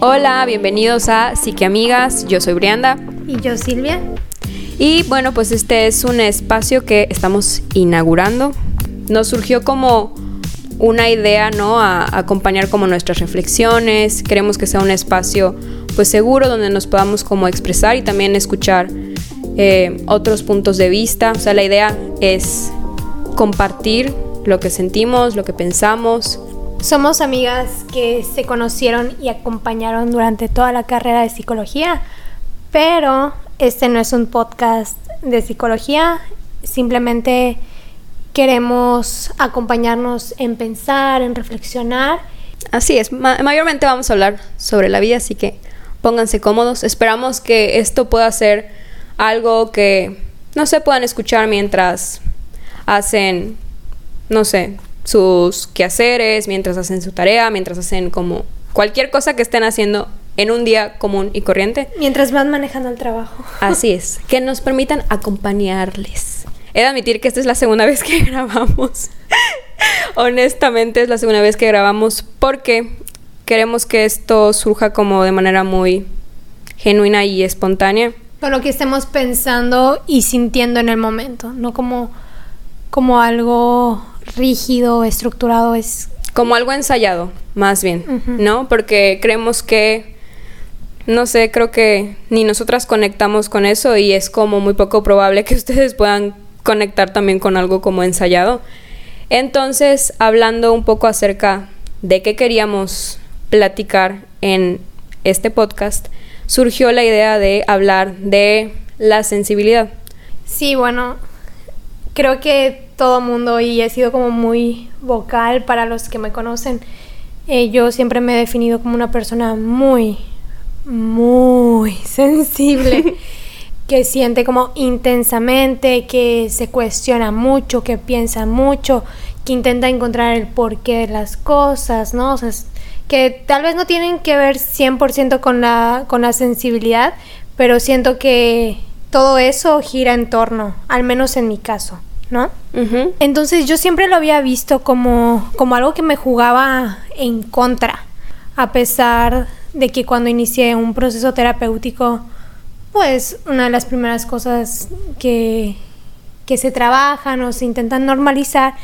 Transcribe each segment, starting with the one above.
Hola, bienvenidos a Psiqueamigas. Yo soy Brianda. Y yo Silvia. Y bueno, pues este es un espacio que estamos inaugurando. Nos surgió como una idea, ¿no? A, acompañar como nuestras reflexiones. Queremos que sea un espacio pues seguro donde nos podamos como expresar y también escuchar eh, otros puntos de vista. O sea, la idea es compartir lo que sentimos, lo que pensamos. Somos amigas que se conocieron y acompañaron durante toda la carrera de psicología, pero este no es un podcast de psicología, simplemente queremos acompañarnos en pensar, en reflexionar. Así es, mayormente vamos a hablar sobre la vida, así que pónganse cómodos. Esperamos que esto pueda ser algo que no se puedan escuchar mientras hacen, no sé, sus quehaceres, mientras hacen su tarea, mientras hacen como cualquier cosa que estén haciendo en un día común y corriente. Mientras van manejando el trabajo. Así es, que nos permitan acompañarles. He de admitir que esta es la segunda vez que grabamos. Honestamente es la segunda vez que grabamos porque queremos que esto surja como de manera muy genuina y espontánea. Con lo que estemos pensando y sintiendo en el momento, no como, como algo rígido, estructurado, es... Como algo ensayado, más bien, ¿no? Porque creemos que, no sé, creo que ni nosotras conectamos con eso y es como muy poco probable que ustedes puedan conectar también con algo como ensayado. Entonces, hablando un poco acerca de qué queríamos platicar en este podcast, surgió la idea de hablar de la sensibilidad. Sí, bueno, creo que todo mundo, y he sido como muy vocal para los que me conocen, eh, yo siempre me he definido como una persona muy, muy sensible. que siente como intensamente, que se cuestiona mucho, que piensa mucho, que intenta encontrar el porqué de las cosas, ¿no? O sea, que tal vez no tienen que ver 100% con la, con la sensibilidad, pero siento que todo eso gira en torno, al menos en mi caso, ¿no? Entonces yo siempre lo había visto como, como algo que me jugaba en contra, a pesar de que cuando inicié un proceso terapéutico, pues una de las primeras cosas que, que se trabajan o se intentan normalizar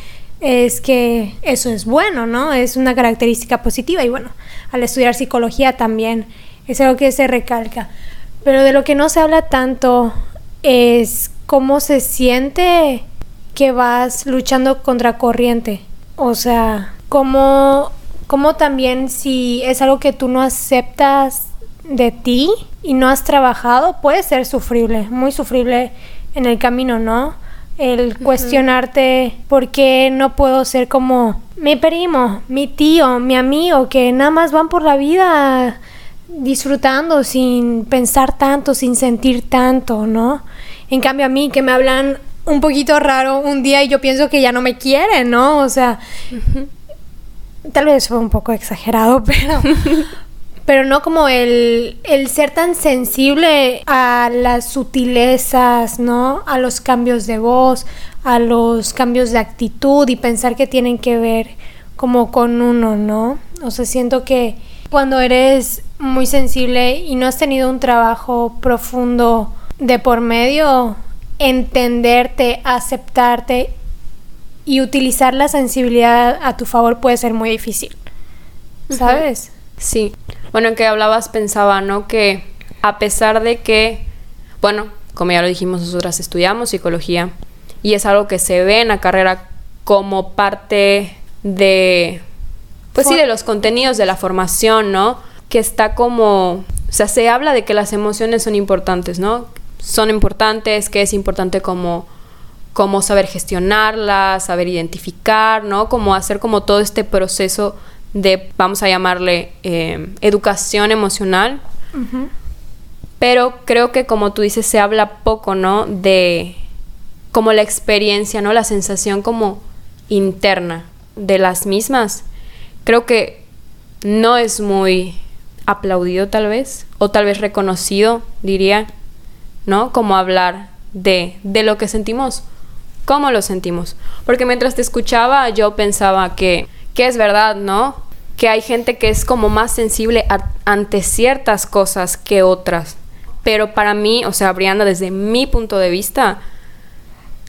es que eso es bueno, ¿no? Es una característica positiva y bueno, al estudiar psicología también es algo que se recalca. Pero de lo que no se habla tanto es cómo se siente que vas luchando contra corriente. O sea, cómo, cómo también si es algo que tú no aceptas de ti y no has trabajado, puede ser sufrible, muy sufrible en el camino, ¿no? El cuestionarte por qué no puedo ser como mi primo, mi tío, mi amigo, que nada más van por la vida disfrutando sin pensar tanto, sin sentir tanto, ¿no? En cambio a mí que me hablan un poquito raro un día y yo pienso que ya no me quieren, ¿no? O sea, tal vez fue un poco exagerado, pero pero no como el, el, ser tan sensible a las sutilezas, ¿no? A los cambios de voz, a los cambios de actitud y pensar que tienen que ver como con uno, ¿no? O sea, siento que cuando eres muy sensible y no has tenido un trabajo profundo de por medio, entenderte, aceptarte y utilizar la sensibilidad a tu favor puede ser muy difícil. ¿Sabes? Sí. Bueno, en que hablabas pensaba, ¿no? Que a pesar de que, bueno, como ya lo dijimos, nosotras estudiamos psicología y es algo que se ve en la carrera como parte de, pues sí, de los contenidos de la formación, ¿no? Que está como, o sea, se habla de que las emociones son importantes, ¿no? Son importantes, que es importante como como saber gestionarlas, saber identificar, ¿no? Como hacer como todo este proceso de, vamos a llamarle, eh, educación emocional. Pero creo que como tú dices, se habla poco, ¿no? De como la experiencia, ¿no? La sensación como interna de las mismas. Creo que no es muy aplaudido tal vez, o tal vez reconocido, diría, ¿no? Como hablar de, de lo que sentimos, cómo lo sentimos. Porque mientras te escuchaba yo pensaba que, que es verdad, ¿no? que hay gente que es como más sensible ante ciertas cosas que otras. Pero para mí, o sea, Brianda, desde mi punto de vista,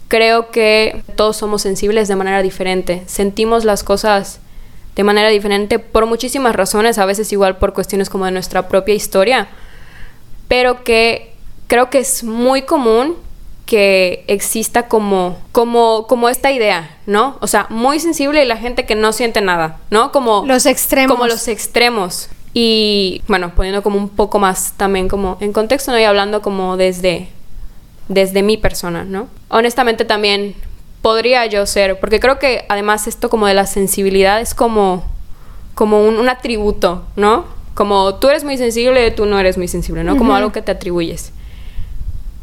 creo que todos somos sensibles de manera diferente. Sentimos las cosas de manera diferente por muchísimas razones, a veces igual por cuestiones como de nuestra propia historia, pero que creo que es muy común que exista como, como, como esta idea, ¿no? O sea, muy sensible y la gente que no siente nada, ¿no? Como los extremos. Como los extremos. Y bueno, poniendo como un poco más también como en contexto, ¿no? Y hablando como desde, desde mi persona, ¿no? Honestamente también podría yo ser, porque creo que además esto como de la sensibilidad es como, como un, atributo, ¿no? Como tú eres muy sensible, tú no eres muy sensible, ¿no? Como algo que te atribuyes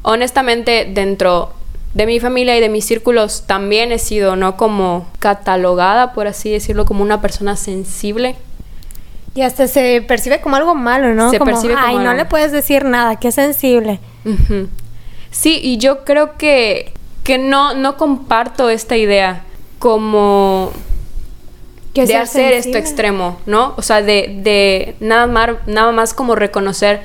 honestamente dentro de mi familia y de mis círculos también he sido, ¿no? Como catalogada, por así decirlo, como una persona sensible. Y hasta se percibe como algo malo, ¿no? Se percibe como ay, no le puedes decir nada, que es sensible. Sí, y yo creo que, que no, no comparto esta idea como de hacer esto extremo, ¿no? O sea, de, de nada, más, nada más como reconocer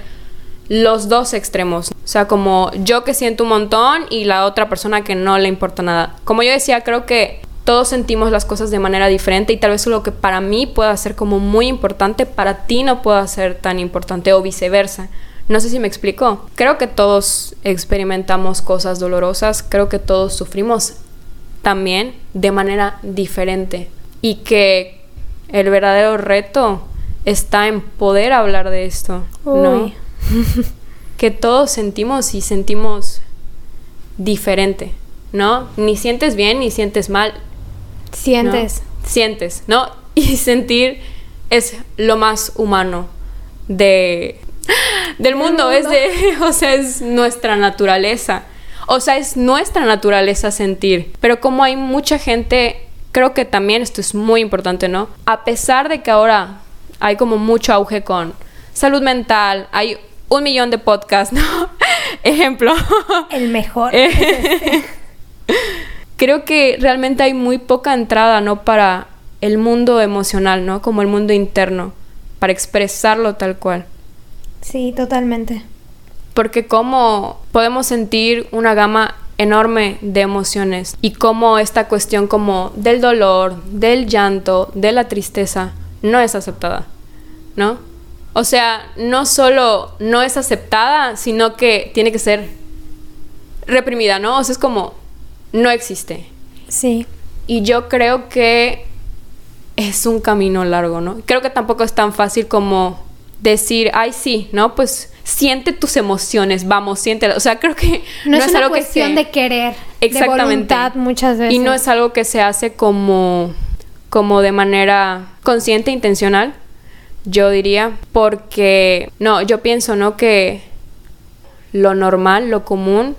los dos extremos. O sea, como yo que siento un montón y la otra persona que no le importa nada. Como yo decía, creo que todos sentimos las cosas de manera diferente y tal vez lo que para mí pueda ser como muy importante, para ti no pueda ser tan importante o viceversa. No sé si me explico. Creo que todos experimentamos cosas dolorosas, creo que todos sufrimos también de manera diferente y que el verdadero reto está en poder hablar de esto, ¿no? que todos sentimos y sentimos diferente, ¿no? Ni sientes bien ni sientes mal. Sientes. Sientes, ¿no? Y sentir es lo más humano de del mundo, es de, o sea, es nuestra naturaleza. O sea, es nuestra naturaleza sentir, pero como hay mucha gente, creo que también esto es muy importante, ¿no? A pesar de que ahora hay como mucho auge con salud mental, hay un millón de podcasts, ¿no? Ejemplo. El mejor. Eh, creo que realmente hay muy poca entrada, ¿no? Para el mundo emocional, ¿no? Como el mundo interno, para expresarlo tal cual. Sí, totalmente. Porque cómo podemos sentir una gama enorme de emociones y cómo esta cuestión como del dolor, del llanto, de la tristeza no es aceptada, ¿no? O sea, no solo no es aceptada, sino que tiene que ser reprimida, ¿no? O sea, es como, no existe. Sí. Y yo creo que es un camino largo, ¿no? Creo que tampoco es tan fácil como decir, ay, sí, ¿no? Pues siente tus emociones, vamos, siéntelas. O sea, creo que no, es, algo cuestión que de querer, exactamente. de voluntad muchas veces. Y no es algo que se hace como, como de manera consciente, intencional yo diría, porque no, yo pienso, ¿no? Que lo normal, lo común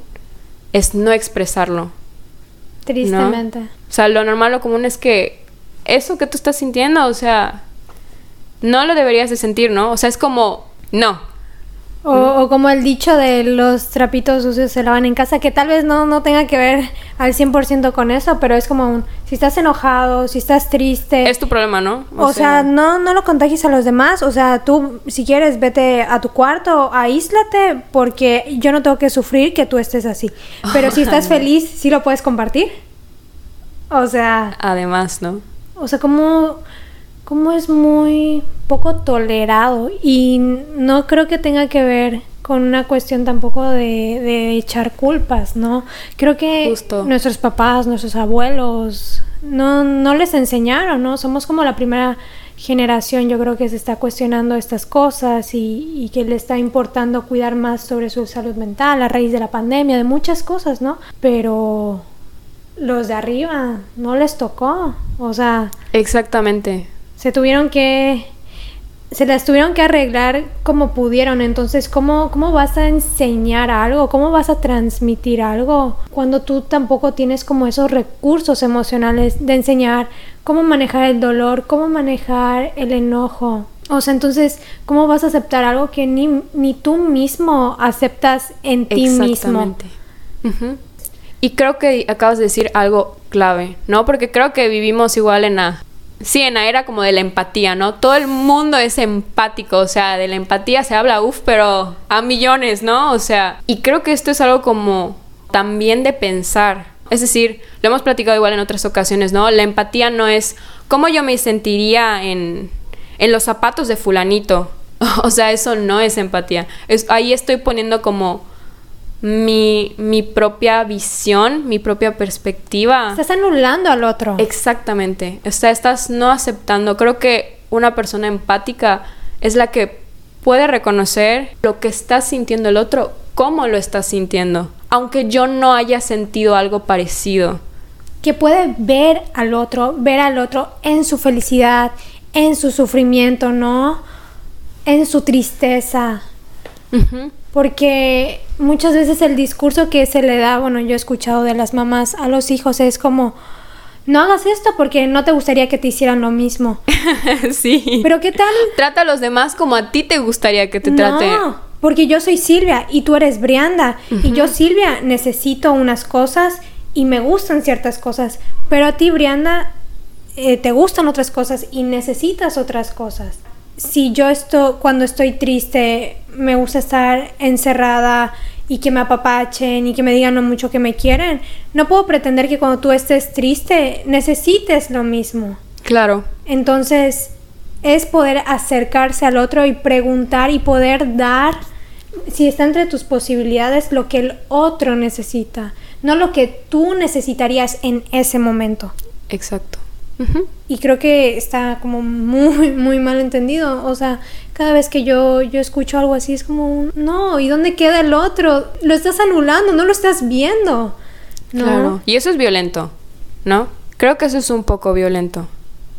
es no expresarlo. Tristemente. O sea, lo normal, lo común es que eso que tú estás sintiendo, o sea, no lo deberías de sentir, ¿no? O sea, es como, no, o, como el dicho de los trapitos sucios se lavan en casa, que tal vez no, no tenga que ver al 100% con eso, pero es como un, si estás enojado, si estás triste. Es tu problema, ¿no? O, sea, no, no lo contagies a los demás, o sea, tú si quieres vete a tu cuarto, aíslate, porque yo no tengo que sufrir que tú estés así. Pero si estás feliz, sí lo puedes compartir. O sea... Además, ¿no? O sea, como como es muy poco tolerado y no creo que tenga que ver con una cuestión tampoco de, echar culpas, ¿no? Creo que nuestros papás, nuestros abuelos, no, no les enseñaron, ¿no? Somos como la primera generación, yo creo que se está cuestionando estas cosas y, y, que le está importando cuidar más sobre su salud mental a raíz de la pandemia, de muchas cosas, ¿no? Pero los de arriba no les tocó, o sea... Exactamente se tuvieron que se las tuvieron que arreglar como pudieron. Entonces, ¿cómo, ¿cómo vas a enseñar algo? ¿Cómo vas a transmitir algo cuando tú tampoco tienes como esos recursos emocionales de enseñar cómo manejar el dolor, cómo manejar el enojo? O sea, entonces, ¿cómo vas a aceptar algo que ni, ni tú mismo aceptas en ti mismo? Y creo que acabas de decir algo clave, ¿no? Porque creo que vivimos igual en la sí, en la era como de la empatía, ¿no? Todo el mundo es empático, o sea, de la empatía se habla, uff, pero a millones, ¿no? O sea, y creo que esto es algo como también de pensar. Es decir, lo hemos platicado igual en otras ocasiones, ¿no? La empatía no es cómo yo me sentiría en, en los zapatos de fulanito. o sea, eso no es empatía. Ahí estoy poniendo como mi, mi propia visión, mi propia perspectiva. Estás anulando al otro. Exactamente. O sea, estás no aceptando. Creo que una persona empática es la que puede reconocer lo que está sintiendo el otro, cómo lo está sintiendo, aunque yo no haya sentido algo parecido. Que puede ver al otro, ver al otro en su felicidad, en su sufrimiento, ¿no? En su tristeza. Porque muchas veces el discurso que se le da, bueno, yo he escuchado de las mamás a los hijos es como, no hagas esto porque no te gustaría que te hicieran lo mismo. sí. Pero ¿qué tal? Trata a los demás como a ti te gustaría que te traten. No, porque yo soy Silvia y tú eres Brianda. Y yo, Silvia, necesito unas cosas y me gustan ciertas cosas. Pero a ti, Brianda, eh, te gustan otras cosas y necesitas otras cosas si yo estoy, cuando estoy triste, me gusta estar encerrada y que me apapachen y que me digan lo mucho que me quieren, no puedo pretender que cuando tú estés triste necesites lo mismo. Claro. Entonces, es poder acercarse al otro y preguntar y poder dar, si está entre tus posibilidades, lo que el otro necesita, no lo que tú necesitarías en ese momento. Exacto. Y creo que está como muy, muy mal entendido. O sea, cada vez que yo, yo escucho algo así es como, no, ¿y dónde queda el otro? Lo estás anulando, no lo estás viendo. ¿no? Claro. Y eso es violento, ¿no? Creo que eso es un poco violento.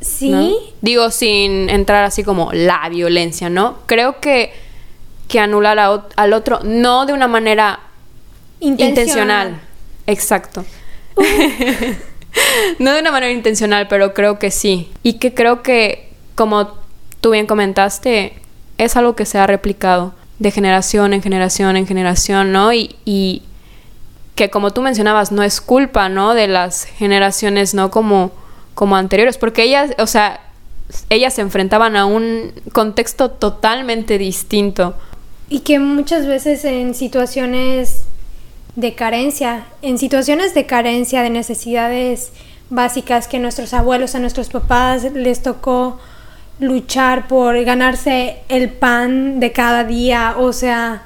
Sí. Digo, sin entrar así como la violencia, ¿no? Creo que, que anular al otro, no de una manera intencional. Exacto. no de una manera intencional, pero creo que sí. Y que creo que, como tú bien comentaste, es algo que se ha replicado de generación en generación en generación, ¿no? Y, y que como tú mencionabas, no es culpa, ¿no? De las generaciones, ¿no? Como, como anteriores, porque ellas, o sea, ellas se enfrentaban a un contexto totalmente distinto. Y que muchas veces en situaciones de carencia, en situaciones de carencia, de necesidades básicas que nuestros abuelos, a nuestros papás les tocó luchar por ganarse el pan de cada día, o sea,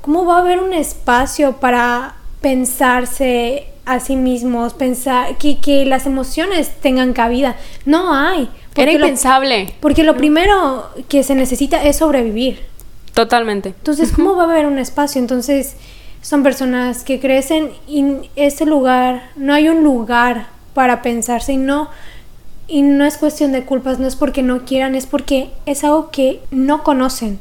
¿cómo va a haber un espacio para pensarse a sí mismos, pensar que, que las emociones tengan cabida? No hay. Era impensable. porque lo primero que se necesita es sobrevivir. Totalmente. Entonces, ¿cómo va a haber un espacio? Entonces, son personas que crecen y ese lugar, no hay un lugar para pensarse y no, y no es cuestión de culpas, no es porque no quieran, es porque es algo que no conocen,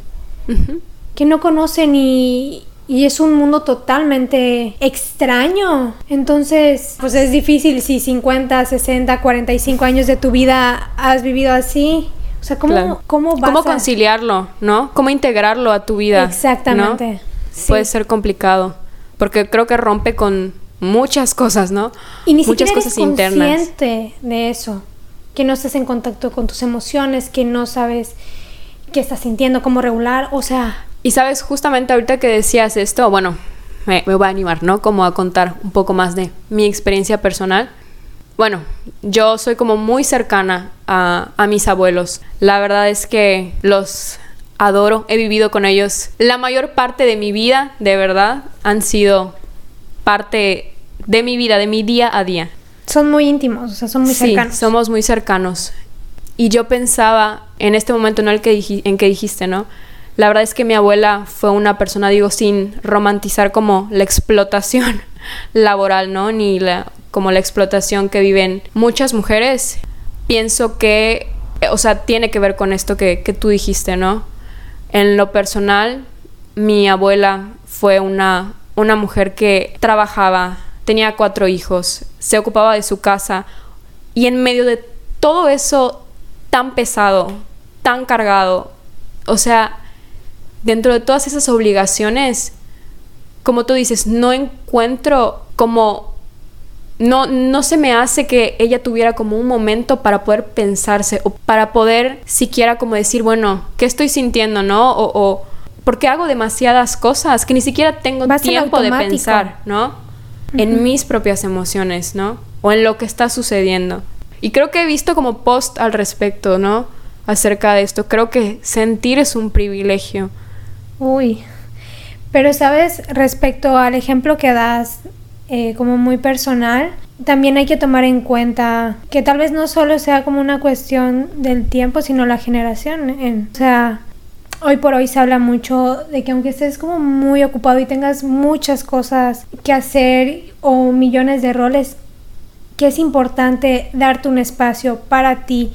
que no conocen y, y es un mundo totalmente extraño. Entonces, pues es difícil si 50, 60, 45 años de tu vida has vivido así. O sea, ¿cómo, ¿cómo vas ¿Cómo conciliarlo, no? ¿Cómo integrarlo a tu vida? Exactamente puede ser complicado. Porque creo que rompe con muchas cosas, ¿no? Y ni Muchas cosas eres internas. consciente de eso. Que no estás en contacto con tus emociones, que no sabes qué estás sintiendo, cómo regular, o sea. Y sabes, justamente ahorita que decías esto, bueno, me, voy a animar, ¿no? Como a contar un poco más de mi experiencia personal. Bueno, yo soy como muy cercana a, a mis abuelos. La verdad es que los adoro, he vivido con ellos. La mayor parte de mi vida, de verdad, han sido parte de mi vida, de mi día a día. Son muy íntimos, o sea, son muy sí, cercanos. Somos muy cercanos. Y yo pensaba en este momento en el que en que dijiste, ¿no? La verdad es que mi abuela fue una persona, digo, sin romantizar como la explotación laboral, ¿no? Ni la, como la explotación que viven muchas mujeres. Pienso que, o sea, tiene que ver con esto que, que tú dijiste, ¿no? En lo personal, mi abuela fue una, una mujer que trabajaba, tenía cuatro hijos, se ocupaba de su casa y en medio de todo eso tan pesado, tan cargado, o sea, dentro de todas esas obligaciones, como tú dices, no encuentro como no, no se me hace que ella tuviera como un momento para poder pensarse o para poder siquiera como decir, bueno, ¿qué estoy sintiendo, no? O, o porque hago demasiadas cosas que ni siquiera tengo tiempo de pensar, ¿no? En mis propias emociones, ¿no? O en lo que está sucediendo. Y creo que he visto como post al respecto, ¿no? Acerca de esto. Creo que sentir es un privilegio. Uy. Pero, ¿sabes? Respecto al ejemplo que das eh, como muy personal, también hay que tomar en cuenta que tal vez no solo sea como una cuestión del tiempo, sino la generación. En, o sea, hoy por hoy se habla mucho de que aunque estés como muy ocupado y tengas muchas cosas que hacer o millones de roles, que es importante darte un espacio para ti,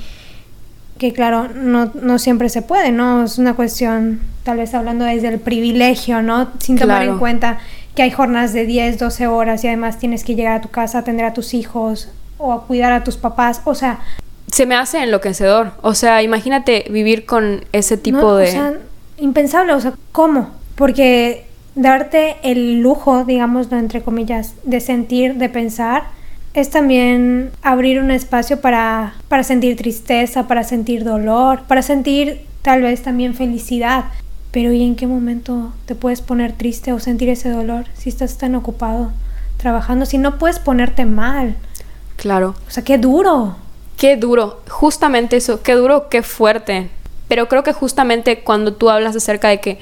que claro, no, no siempre se puede, ¿no? Es una cuestión, tal vez hablando desde el privilegio, ¿no? Sin tomar en cuenta que hay jornadas de 10, 12 horas y además tienes que llegar a tu casa a atender a tus hijos o a cuidar a tus papás, o sea... Se me hace enloquecedor, o sea, imagínate vivir con ese tipo de... O sea, impensable, o sea, ¿cómo? Porque darte el lujo, digámoslo entre comillas, de sentir, de pensar, es también abrir un espacio para, para sentir tristeza, para sentir dolor, para sentir tal vez también felicidad. Pero ¿y en qué momento te puedes poner triste o sentir ese dolor si estás tan ocupado trabajando? Si no puedes ponerte mal. Claro. O sea, qué duro. Qué duro. Justamente eso. Qué duro, qué fuerte. Pero creo que justamente cuando tú hablas acerca de que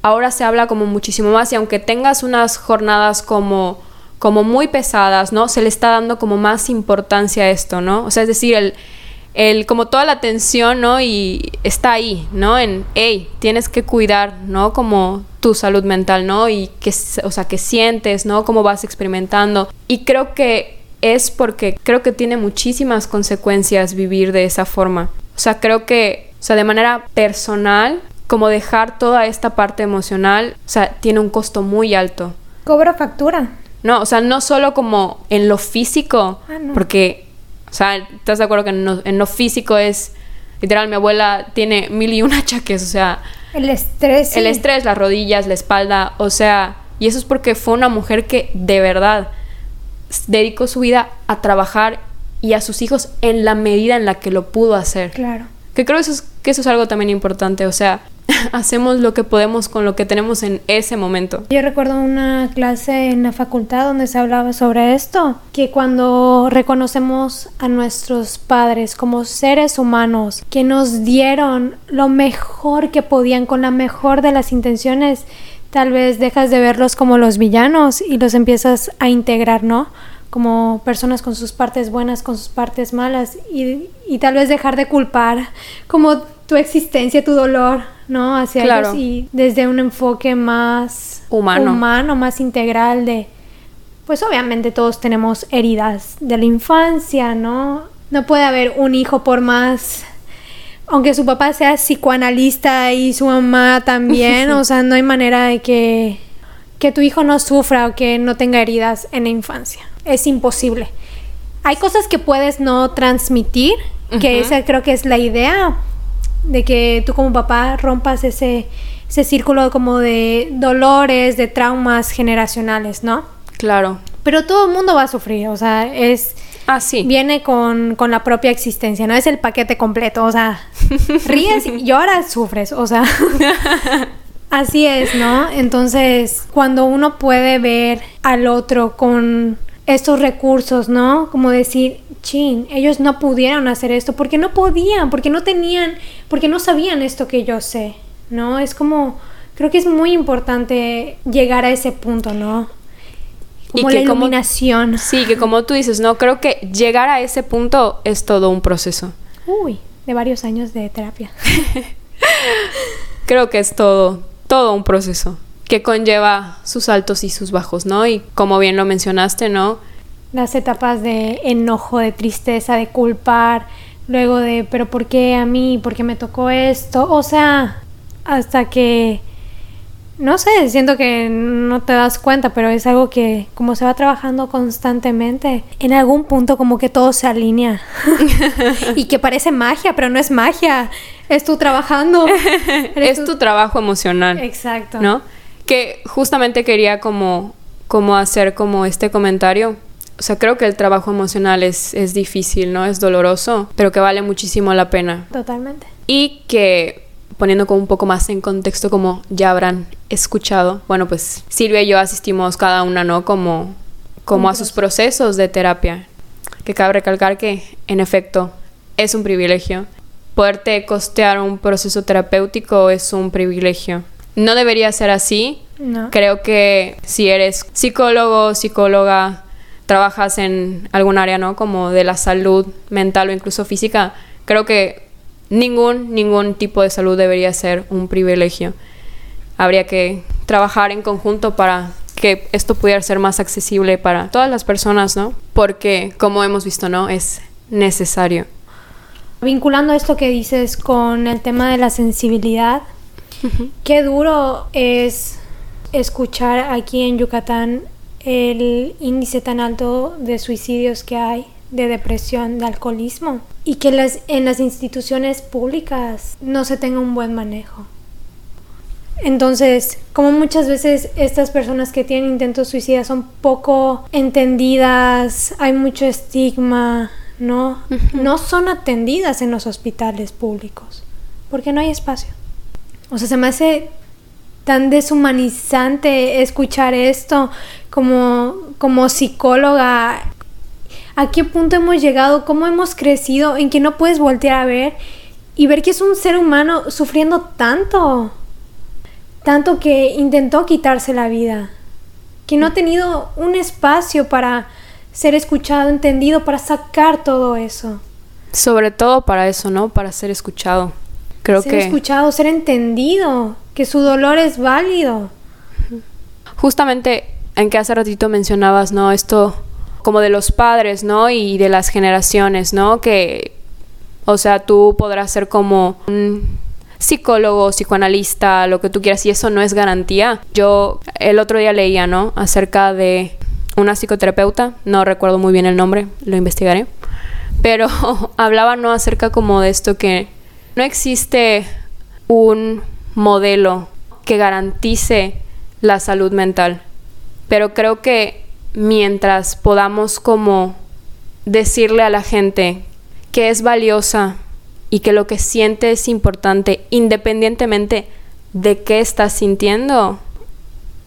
ahora se habla como muchísimo más y aunque tengas unas jornadas como como muy pesadas, ¿no? Se le está dando como más importancia a esto, ¿no? O sea, es decir, el, el, como toda la atención, ¿no? Y está ahí, ¿no? En, hey, tienes que cuidar, ¿no? Como tu salud mental, ¿no? Y que, o sea, que sientes, ¿no? Cómo vas experimentando. Y creo que es porque creo que tiene muchísimas consecuencias vivir de esa forma. O sea, creo que, o sea, de manera personal, como dejar toda esta parte emocional, o sea, tiene un costo muy alto. Cobra factura. No, o sea, no solo como en lo físico, ah, porque o sea, ¿estás de acuerdo que en lo, físico es, literal, mi abuela tiene mil y un achaques, o sea... El estrés. El estrés, las rodillas, la espalda, o sea, y eso es porque fue una mujer que de verdad dedicó su vida a trabajar y a sus hijos en la medida en la que lo pudo hacer. Claro. Que creo eso que eso es algo también importante, o sea, hacemos lo que podemos con lo que tenemos en ese momento. Yo recuerdo una clase en la facultad donde se hablaba sobre esto, que cuando reconocemos a nuestros padres como seres humanos que nos dieron lo mejor que podían con la mejor de las intenciones, tal vez dejas de verlos como los villanos y los empiezas a integrar, ¿no? como personas con sus partes buenas, con sus partes malas y, y tal vez dejar de culpar como tu existencia, tu dolor, ¿no? Hacia ellos y desde un enfoque más humano. humano, más integral de, pues obviamente todos tenemos heridas de la infancia, ¿no? No puede haber un hijo por más, aunque su papá sea psicoanalista y su mamá también, o sea, no hay manera de que, que tu hijo no sufra o que no tenga heridas en la infancia. Es imposible. Hay cosas que puedes no transmitir, que esa creo que es la idea, de que tú como papá rompas ese, ese círculo como de dolores, de traumas generacionales, ¿no? Claro. Pero todo el mundo va a sufrir, o sea, es... Ah, sí. Viene con, con la propia existencia, no es el paquete completo, o sea, ríes y lloras, sufres, o sea... Así es, ¿no? Entonces, cuando uno puede ver al otro con estos recursos, ¿no? Como decir, chin, ellos no pudieron hacer esto porque no podían, porque no tenían, porque no sabían esto que yo sé, ¿no? Es como, creo que es muy importante llegar a ese punto, ¿no? Como y la iluminación. sí, que como tú dices, no, creo que llegar a ese punto es todo un proceso. Uy, de varios años de terapia. creo que es todo, todo un proceso que conlleva sus altos y sus bajos, ¿no? Y como bien lo mencionaste, ¿no? las etapas de enojo, de tristeza, de culpar, luego de, pero ¿por qué a mí? ¿Por qué me tocó esto? O sea, hasta que, no sé, siento que no te das cuenta, pero es algo que como se va trabajando constantemente, en algún punto como que todo se alinea. y que parece magia, pero no es magia, es tú trabajando. es tu trabajo emocional. Exacto. ¿No? Que justamente quería como, como hacer como este comentario O sea, creo que el trabajo emocional es, es difícil, ¿no? Es doloroso, pero que vale muchísimo la pena. Totalmente. Y que poniendo como un poco más en contexto como ya habrán escuchado, bueno, pues Silvia y yo asistimos cada una, ¿no? Como, como a sus procesos de terapia. Que cabe recalcar que, en efecto, es un privilegio. Poderte costear un proceso terapéutico es un privilegio. No debería ser así. No. Creo que si eres psicólogo, psicóloga, trabajas en algún área, ¿no? Como de la salud mental o incluso física, creo que ningún, ningún tipo de salud debería ser un privilegio. Habría que trabajar en conjunto para que esto pudiera ser más accesible para todas las personas, ¿no? Porque, como hemos visto, ¿no? Es necesario. Vinculando esto que dices con el tema de la sensibilidad, qué duro es escuchar aquí en Yucatán el índice tan alto de suicidios que hay, de depresión, de alcoholismo, y que las, en las instituciones públicas no se tenga un buen manejo. Entonces, como muchas veces estas personas que tienen intentos suicidas son poco entendidas, hay mucho estigma, ¿no? No son atendidas en los hospitales públicos, porque no hay espacio. O sea, se me hace tan deshumanizante escuchar esto como, como psicóloga. ¿A qué punto hemos llegado? ¿Cómo hemos crecido en que no puedes voltear a ver y ver que es un ser humano sufriendo tanto? Tanto que intentó quitarse la vida. Que no ha tenido un espacio para ser escuchado, entendido, para sacar todo eso. Sobre todo para eso, ¿no? Para ser escuchado. Creo ser que escuchado, ser entendido, que su dolor es válido. justamente en que hace ratito mencionabas, ¿no? Esto como de los padres, ¿no? Y de las generaciones, ¿no? Que, o sea, tú podrás ser como un psicólogo, psicoanalista, lo que tú quieras, y eso no es garantía. Yo el otro día leía, ¿no? Acerca de una psicoterapeuta, no recuerdo muy bien el nombre, lo investigaré, pero hablaba, ¿no? Acerca como de esto que no existe un modelo que garantice la salud mental. Pero creo que mientras podamos como decirle a la gente que es valiosa y que lo que siente es importante independientemente de qué está sintiendo,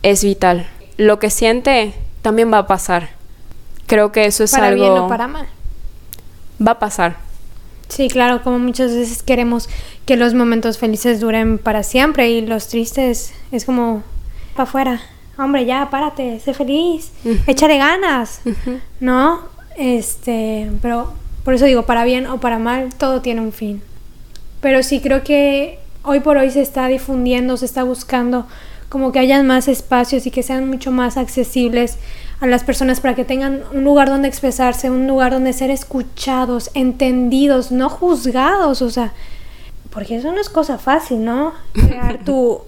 es vital. Lo que siente también va a pasar. Creo que eso es para algo... bien o para mal. Va a pasar. Sí, claro, como muchas veces queremos que los momentos felices duren para siempre y los tristes es como para afuera. Hombre, ya, párate, sé feliz, échale ganas, ¿no? Este, pero por eso digo, para bien o para mal, todo tiene un fin. Pero sí creo que hoy por hoy se está difundiendo, se está buscando como que hayan más espacios y que sean mucho más accesibles a las personas para que tengan un lugar donde expresarse, un lugar donde ser escuchados, entendidos, no juzgados, o sea, porque eso no es cosa fácil, ¿no? Crear tu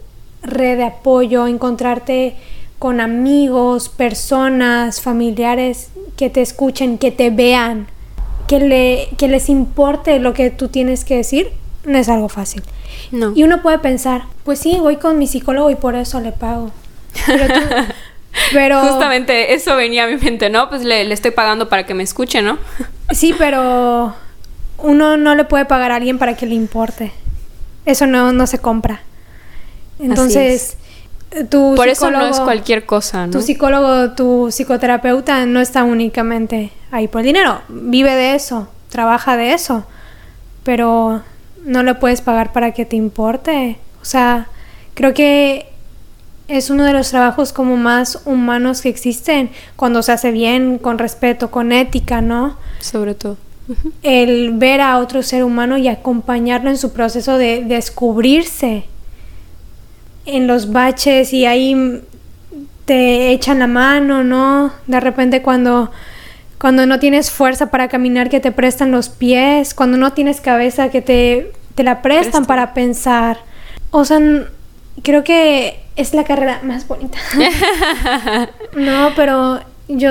red de apoyo, encontrarte con amigos, personas, familiares que te escuchen, que te vean, que, le, que les importe lo que tú tienes que decir, no es algo fácil. No. Y uno puede pensar, pues sí, voy con mi psicólogo y por eso le pago. Pero, tú- pero Justamente eso venía a mi mente, ¿no? Pues le, le estoy pagando para que me escuche, ¿no? sí, pero uno no le puede pagar a alguien para que le importe. Eso no, no se compra. Entonces, tu Por eso no es cualquier cosa, ¿no? Tu psicólogo, tu psicoterapeuta no está únicamente ahí por el dinero. Vive de eso, trabaja de eso. Pero no le puedes pagar para que te importe. O sea, creo que es uno de los trabajos como más humanos que existen cuando se hace bien, con respeto, con ética, ¿no? Sobre todo. el ver a otro ser humano y acompañarlo en su proceso de descubrirse en los baches y ahí te echan la mano, ¿no? De repente cuando cuando no tienes fuerza para caminar que te prestan los pies, cuando no tienes cabeza que te, te la prestan para pensar. O sea, creo que es la carrera más bonita. no, pero yo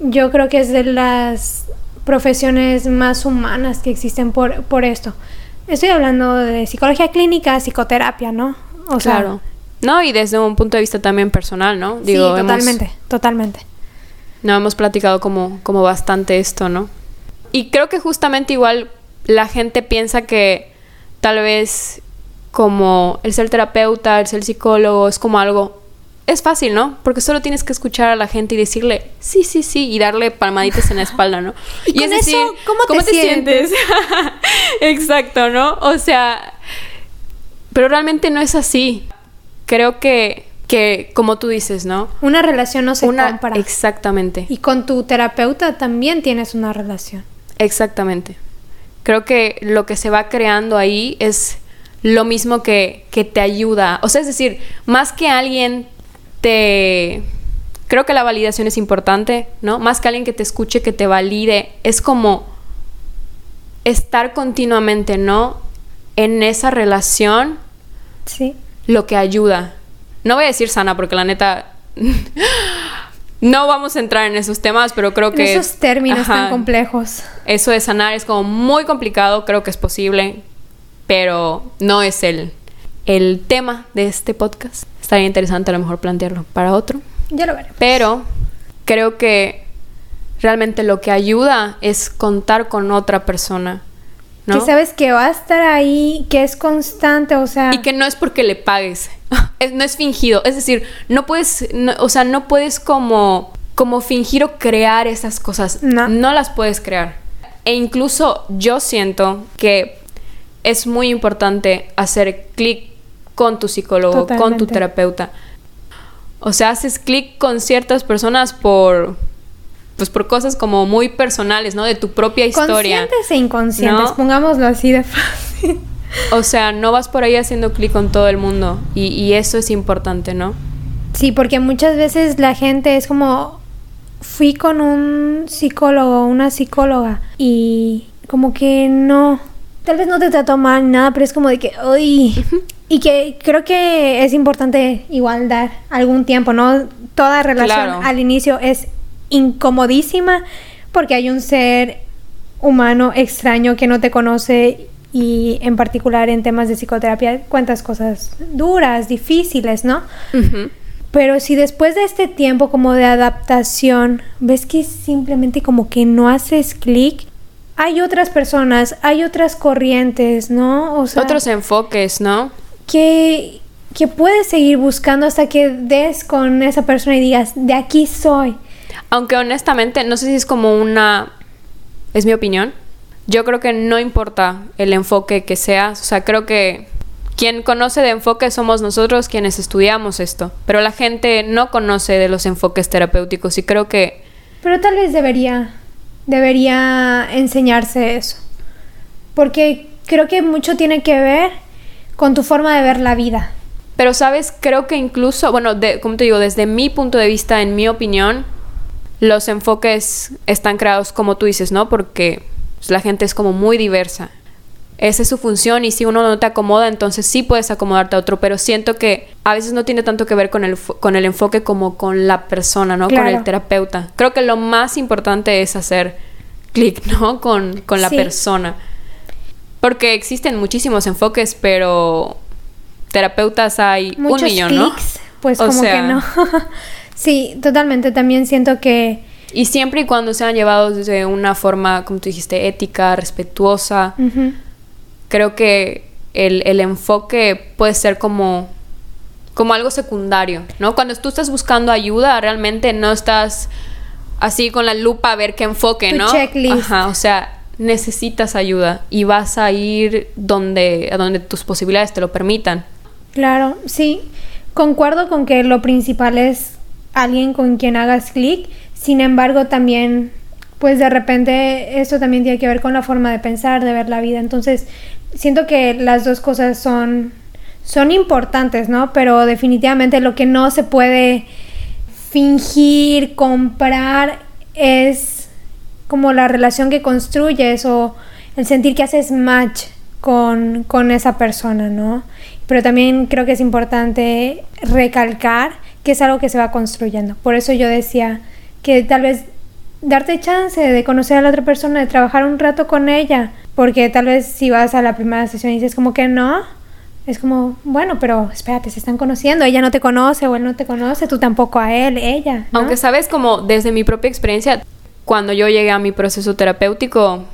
yo creo que es de las profesiones más humanas que existen por, por esto. Estoy hablando de psicología clínica, psicoterapia, ¿no? O sea, claro. No, y desde un punto de vista también personal, ¿no? sí, hemos- totalmente, totalmente. No hemos platicado como, como bastante esto, ¿no? Y creo que justamente igual la gente piensa que tal vez como el ser terapeuta, el ser psicólogo, es como algo... Es fácil, ¿no? Porque solo tienes que escuchar a la gente y decirle, sí, sí, sí, y darle palmaditas en la espalda, ¿no? Y, con es eso, ¿cómo, te, sientes? Exacto, ¿no? O sea, pero realmente no es así. Creo que, que como tú dices, ¿no? Una relación no se Una, compra. Exactamente. Y con tu terapeuta también tienes una relación. Exactamente. Creo que lo que se va creando ahí es lo mismo que, que te ayuda. O sea, es decir, más que alguien te... Creo que la validación es importante, ¿no? Más que alguien que te escuche, que te valide, es como estar continuamente, ¿no? En esa relación, Sí. lo que ayuda. No voy a decir sana, porque la neta... no vamos a entrar en esos temas, pero creo En que... esos términos Ajá. tan complejos. Eso de sanar es como muy complicado, creo que es posible, pero no es el, el tema de este podcast. Estaría interesante a lo mejor plantearlo para otro, Ya lo veremos. pero creo que realmente lo que ayuda es contar con otra persona, ¿no? Que sabes que va a estar ahí, que es constante, o sea... Y que no es porque le pagues, es- no es fingido, es decir, no puedes, no- o sea, no puedes como, como fingir o crear esas cosas, No. las puedes crear. E incluso yo siento que es muy importante hacer clic con tu psicólogo, con tu terapeuta. O sea, haces clic con ciertas personas por pues por cosas como muy personales, ¿no? De tu propia historia. Conscientes e inconscientes, ¿no? pongámoslo así de fácil. O sea, no vas por ahí haciendo clic con todo el mundo. Y, y eso es importante, ¿no? Sí, porque muchas veces la gente es como, fui con un psicólogo, una psicóloga, y como que no, tal vez no te trató mal, nada, pero es como de que, uy, y que creo que es importante igual dar algún tiempo, ¿no? Toda relación Claro. al inicio es incomodísima porque hay un ser humano extraño que no te conoce y en particular en temas de psicoterapia cuentas cosas duras, difíciles, ¿no? Pero si después de este tiempo como de adaptación ves que simplemente como que no haces clic, hay otras personas, hay otras corrientes, ¿no? O sea, Otros enfoques, ¿no? que, que puedes seguir buscando hasta que des con esa persona y digas, de aquí soy. Aunque honestamente, no sé si es como una... Es mi opinión. Yo creo que no importa el enfoque que seas. O sea, creo que quien conoce de enfoque somos nosotros quienes estudiamos esto. Pero la gente no conoce de los enfoques terapéuticos y creo que... Pero tal vez debería, debería enseñarse eso. Porque creo que mucho tiene que ver con tu forma de ver la vida. Pero, ¿sabes? Creo que incluso, bueno, de, como te digo, desde mi punto de vista, en mi opinión, los enfoques están creados como tú dices, ¿no? Porque pues, la gente es como muy diversa. Esa es su función y si uno no te acomoda, entonces sí puedes acomodarte a otro, pero siento que a veces no tiene tanto que ver con el, con el enfoque como con la persona, ¿no? Con el terapeuta. Creo que lo más importante es hacer clic, ¿no? Con, con la Sí. persona. Porque existen muchísimos enfoques, pero terapeutas hay Muchos un millón, ¿no? clics, pues O como sea- que no. sí, totalmente. También siento que Y siempre y cuando sean llevados de una forma, como tú dijiste, ética, respetuosa, creo que el, el enfoque puede ser como, como algo secundario, ¿no? Cuando tú estás buscando ayuda, realmente no estás así con la lupa a ver qué enfoque, Tu ¿no? checklist. Ajá, o sea, necesitas ayuda y vas a ir donde, a donde tus posibilidades te lo permitan. Claro, sí. Concuerdo con que lo principal es alguien con quien hagas clic. Sin embargo, también, pues de repente eso también tiene que ver con la forma de pensar, de ver la vida. Entonces, siento que las dos cosas son, son importantes, ¿no? Pero definitivamente lo que no se puede fingir, comprar, es como la relación que construyes o el sentir que haces match con, con esa persona, ¿no? Pero también creo que es importante recalcar que es algo que se va construyendo. Por eso yo decía que tal vez darte chance de conocer a la otra persona, de trabajar un rato con ella, porque tal vez si vas a la primera sesión y dices como que no, es como, bueno, pero espérate, se están conociendo, ella no te conoce o él no te conoce, tú tampoco a él, ella. ¿no? Aunque sabes, como desde mi propia experiencia, cuando yo llegué a mi proceso terapéutico,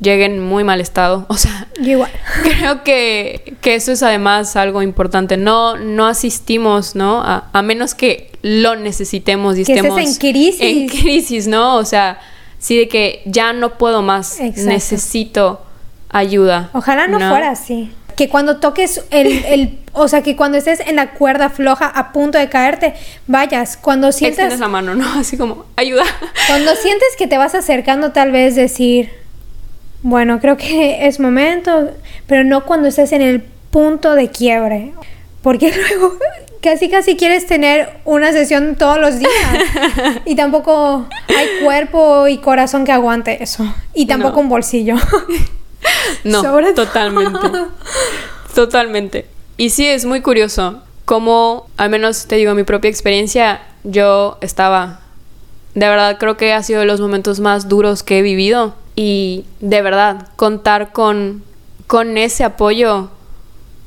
llegué en muy mal estado. O sea, igual. creo que, que eso es además algo importante. No, no asistimos, ¿no? A, a menos que lo necesitemos y Que estés estemos en crisis. en crisis, ¿no? O sea, sí de que ya no puedo más, Exacto. necesito ayuda. Ojalá no, fuera así. Que cuando toques el, el, o sea, que cuando estés en la cuerda floja a punto de caerte, vayas. Cuando sientas, Extiendes la mano, ¿no? Así como, ayuda. cuando sientes que te vas acercando, tal vez decir, bueno, creo que es momento, pero no cuando estés en el punto de quiebre. Porque luego casi casi quieres tener una sesión todos los días. y tampoco hay cuerpo y corazón que aguante eso. Y tampoco No. un bolsillo. No, Sobre todo. totalmente. Totalmente. Y sí, es muy curioso cómo, al menos te digo, mi propia experiencia, yo estaba, de verdad creo que ha sido de los momentos más duros que he vivido y de verdad contar con, con ese apoyo,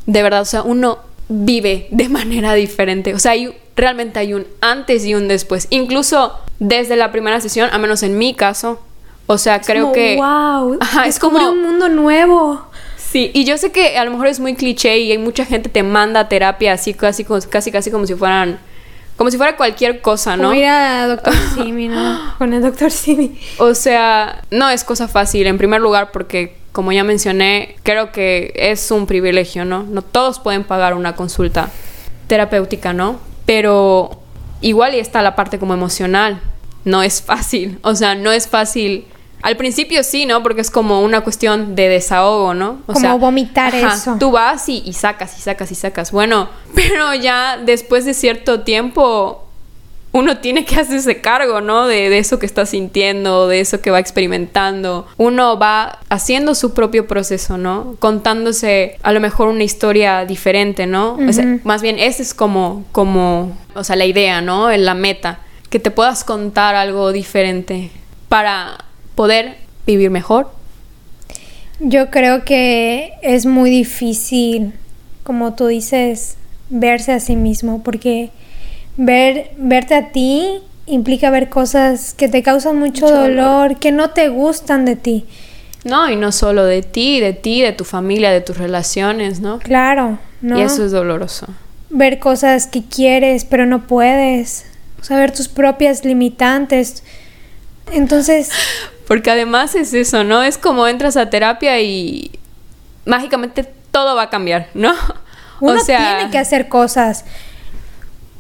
de verdad, o sea, uno vive de manera diferente, o sea, hay, realmente hay un antes y un después, incluso desde la primera sesión, a menos en mi caso, o sea, creo Como, que... wow, Ajá, es como- un mundo nuevo. Sí, y yo sé que a lo mejor es muy cliché y hay mucha gente te manda a terapia así casi casi casi, como si fueran como si fuera cualquier cosa, ¿no? Como ir a Doctor Simi, ¿no? Con el Doctor Simi. O sea, no es cosa fácil en primer lugar porque como ya mencioné, creo que es un privilegio, ¿no? No todos pueden pagar una consulta terapéutica, ¿no? Pero igual y está la parte como emocional. No es fácil, o sea, no es fácil. Al principio sí, ¿no? Porque es como una cuestión de desahogo, ¿no? O Como vomitar eso. Tú vas y, y sacas y sacas y sacas. Bueno, pero ya después de cierto tiempo uno tiene que hacerse cargo, ¿no? De, de eso que está sintiendo, de eso que va experimentando. Uno va haciendo su propio proceso, ¿no? Contándose a lo mejor una historia diferente, ¿no? O sea, más bien, esa es como, como, o sea, la idea, ¿no? La meta. Que te puedas contar algo diferente para poder vivir mejor. Yo creo que es muy difícil, como tú dices, verse a sí mismo, porque ver, verte a ti implica ver cosas que te causan mucho, Mucho dolor, que no te gustan de ti. No, y no solo de ti, de ti, de tu familia, de tus relaciones, ¿no? Claro, ¿no? Y eso es doloroso. Ver cosas que quieres, pero no puedes. Saber tus propias limitantes. Entonces, Porque además es eso, ¿no? Es como entras a terapia y mágicamente todo va a cambiar, ¿no? Uno tiene que hacer cosas.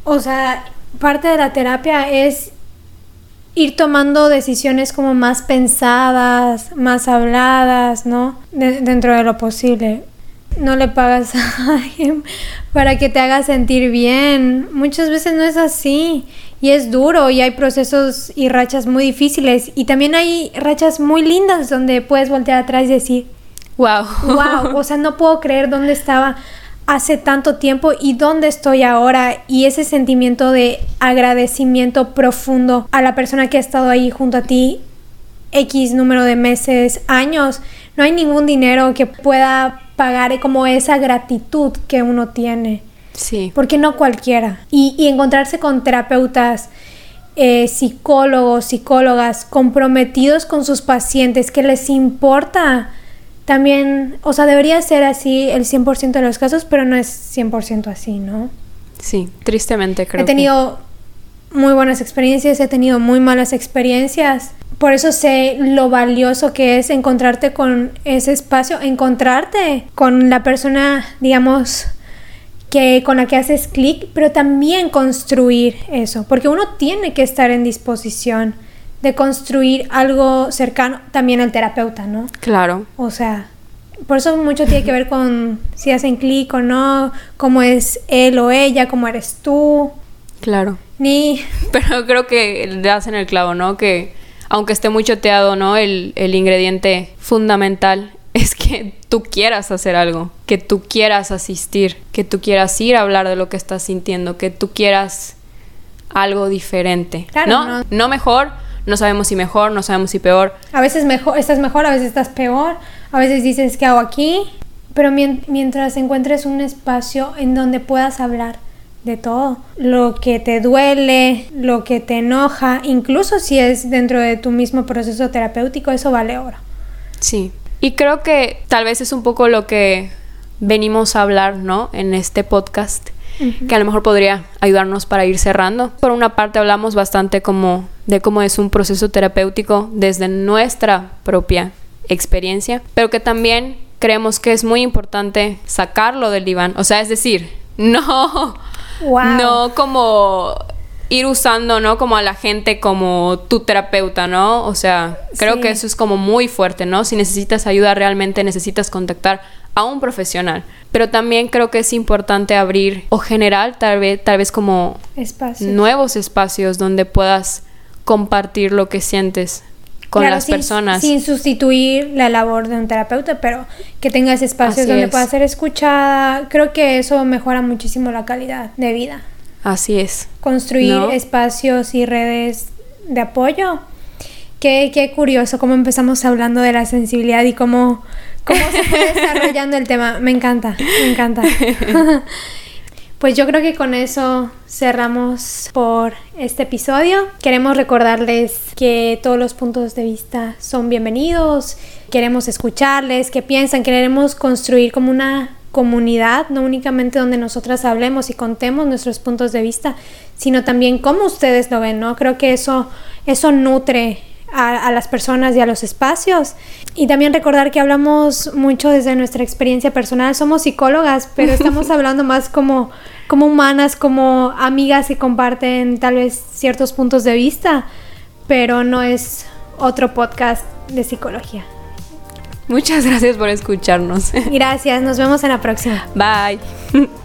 O sea, parte de la terapia es ir tomando decisiones como más pensadas, más habladas, ¿no? De- dentro de lo posible. No le pagas a alguien para que te haga sentir bien. Muchas veces no es así. Y es duro y hay procesos y rachas muy difíciles. Y también hay rachas muy lindas donde puedes voltear atrás y decir, Wow. wow, o sea, no puedo creer dónde estaba hace tanto tiempo y dónde estoy ahora y ese sentimiento de agradecimiento profundo a la persona que ha estado ahí junto a ti X número de meses, años, no hay ningún dinero que pueda pagar como esa gratitud que uno tiene, Sí. porque no cualquiera. Y, y encontrarse con terapeutas, eh, psicólogos, psicólogas comprometidos con sus pacientes, que les importa también, o sea, debería ser así el 100% de los casos, pero no es 100% así, ¿no? Sí, tristemente creo. he tenido muy buenas experiencias, he tenido muy malas experiencias. Por eso sé lo valioso que es encontrarte con ese espacio, encontrarte con la persona, digamos, que con la que haces clic, pero también construir eso, porque uno tiene que estar en disposición de construir algo cercano, también el terapeuta, ¿no? Claro. O sea, por eso mucho tiene que ver con si hacen clic o no, cómo es él o ella, cómo eres tú, Claro. ni Pero creo que le das en el clavo, ¿no? Que aunque esté muy choteado, ¿no? El, el ingrediente fundamental es que tú quieras hacer algo, que tú quieras asistir, que tú quieras ir a hablar de lo que estás sintiendo, que tú quieras algo diferente. Claro, ¿no? no. no mejor, no sabemos si mejor, no sabemos si peor. a veces mejor, estás mejor, a veces estás peor, a veces dices, ¿qué hago aquí? Pero mientras encuentres un espacio en donde puedas hablar de todo, lo que te duele, lo que te enoja, incluso si es dentro de tu mismo proceso terapéutico, eso vale oro. Sí, y creo que tal vez es un poco lo que venimos a hablar, ¿no? En este podcast, que a lo mejor podría ayudarnos para ir cerrando. Por una parte hablamos bastante como de cómo es un proceso terapéutico desde nuestra propia experiencia, pero que también creemos que es muy importante sacarlo del diván, o sea, es decir, no no como ir usando, ¿no? Como a la gente como tu terapeuta, ¿no? O sea, creo que eso es como muy fuerte, ¿no? Si necesitas ayuda realmente necesitas contactar a un profesional. Pero también creo que es importante abrir o generar tal vez, tal vez como nuevos espacios donde puedas compartir lo que sientes con las personas. Sin sustituir la labor de un terapeuta, pero que tengas espacios donde pueda ser escuchada. Creo que eso mejora muchísimo la calidad de vida. Así es. Construir espacios y redes de apoyo. Qué, qué curioso cómo empezamos hablando de la sensibilidad y cómo cómo se fue desarrollando el tema. Me encanta, me encanta. Pues yo creo que con eso cerramos por este episodio. Queremos recordarles que todos los puntos de vista son bienvenidos. Queremos escucharles, qué piensan. Queremos construir como una comunidad, no únicamente donde nosotras hablemos y contemos nuestros puntos de vista, sino también cómo ustedes lo ven, ¿no? Creo que eso, eso nutre a, las personas y a los espacios. Y también recordar que hablamos mucho desde nuestra experiencia personal. Somos psicólogas, pero estamos hablando más como, como humanas, como amigas que comparten tal vez ciertos puntos de vista, pero no es otro podcast de psicología. Muchas gracias por escucharnos. Gracias, nos vemos en la próxima. Bye.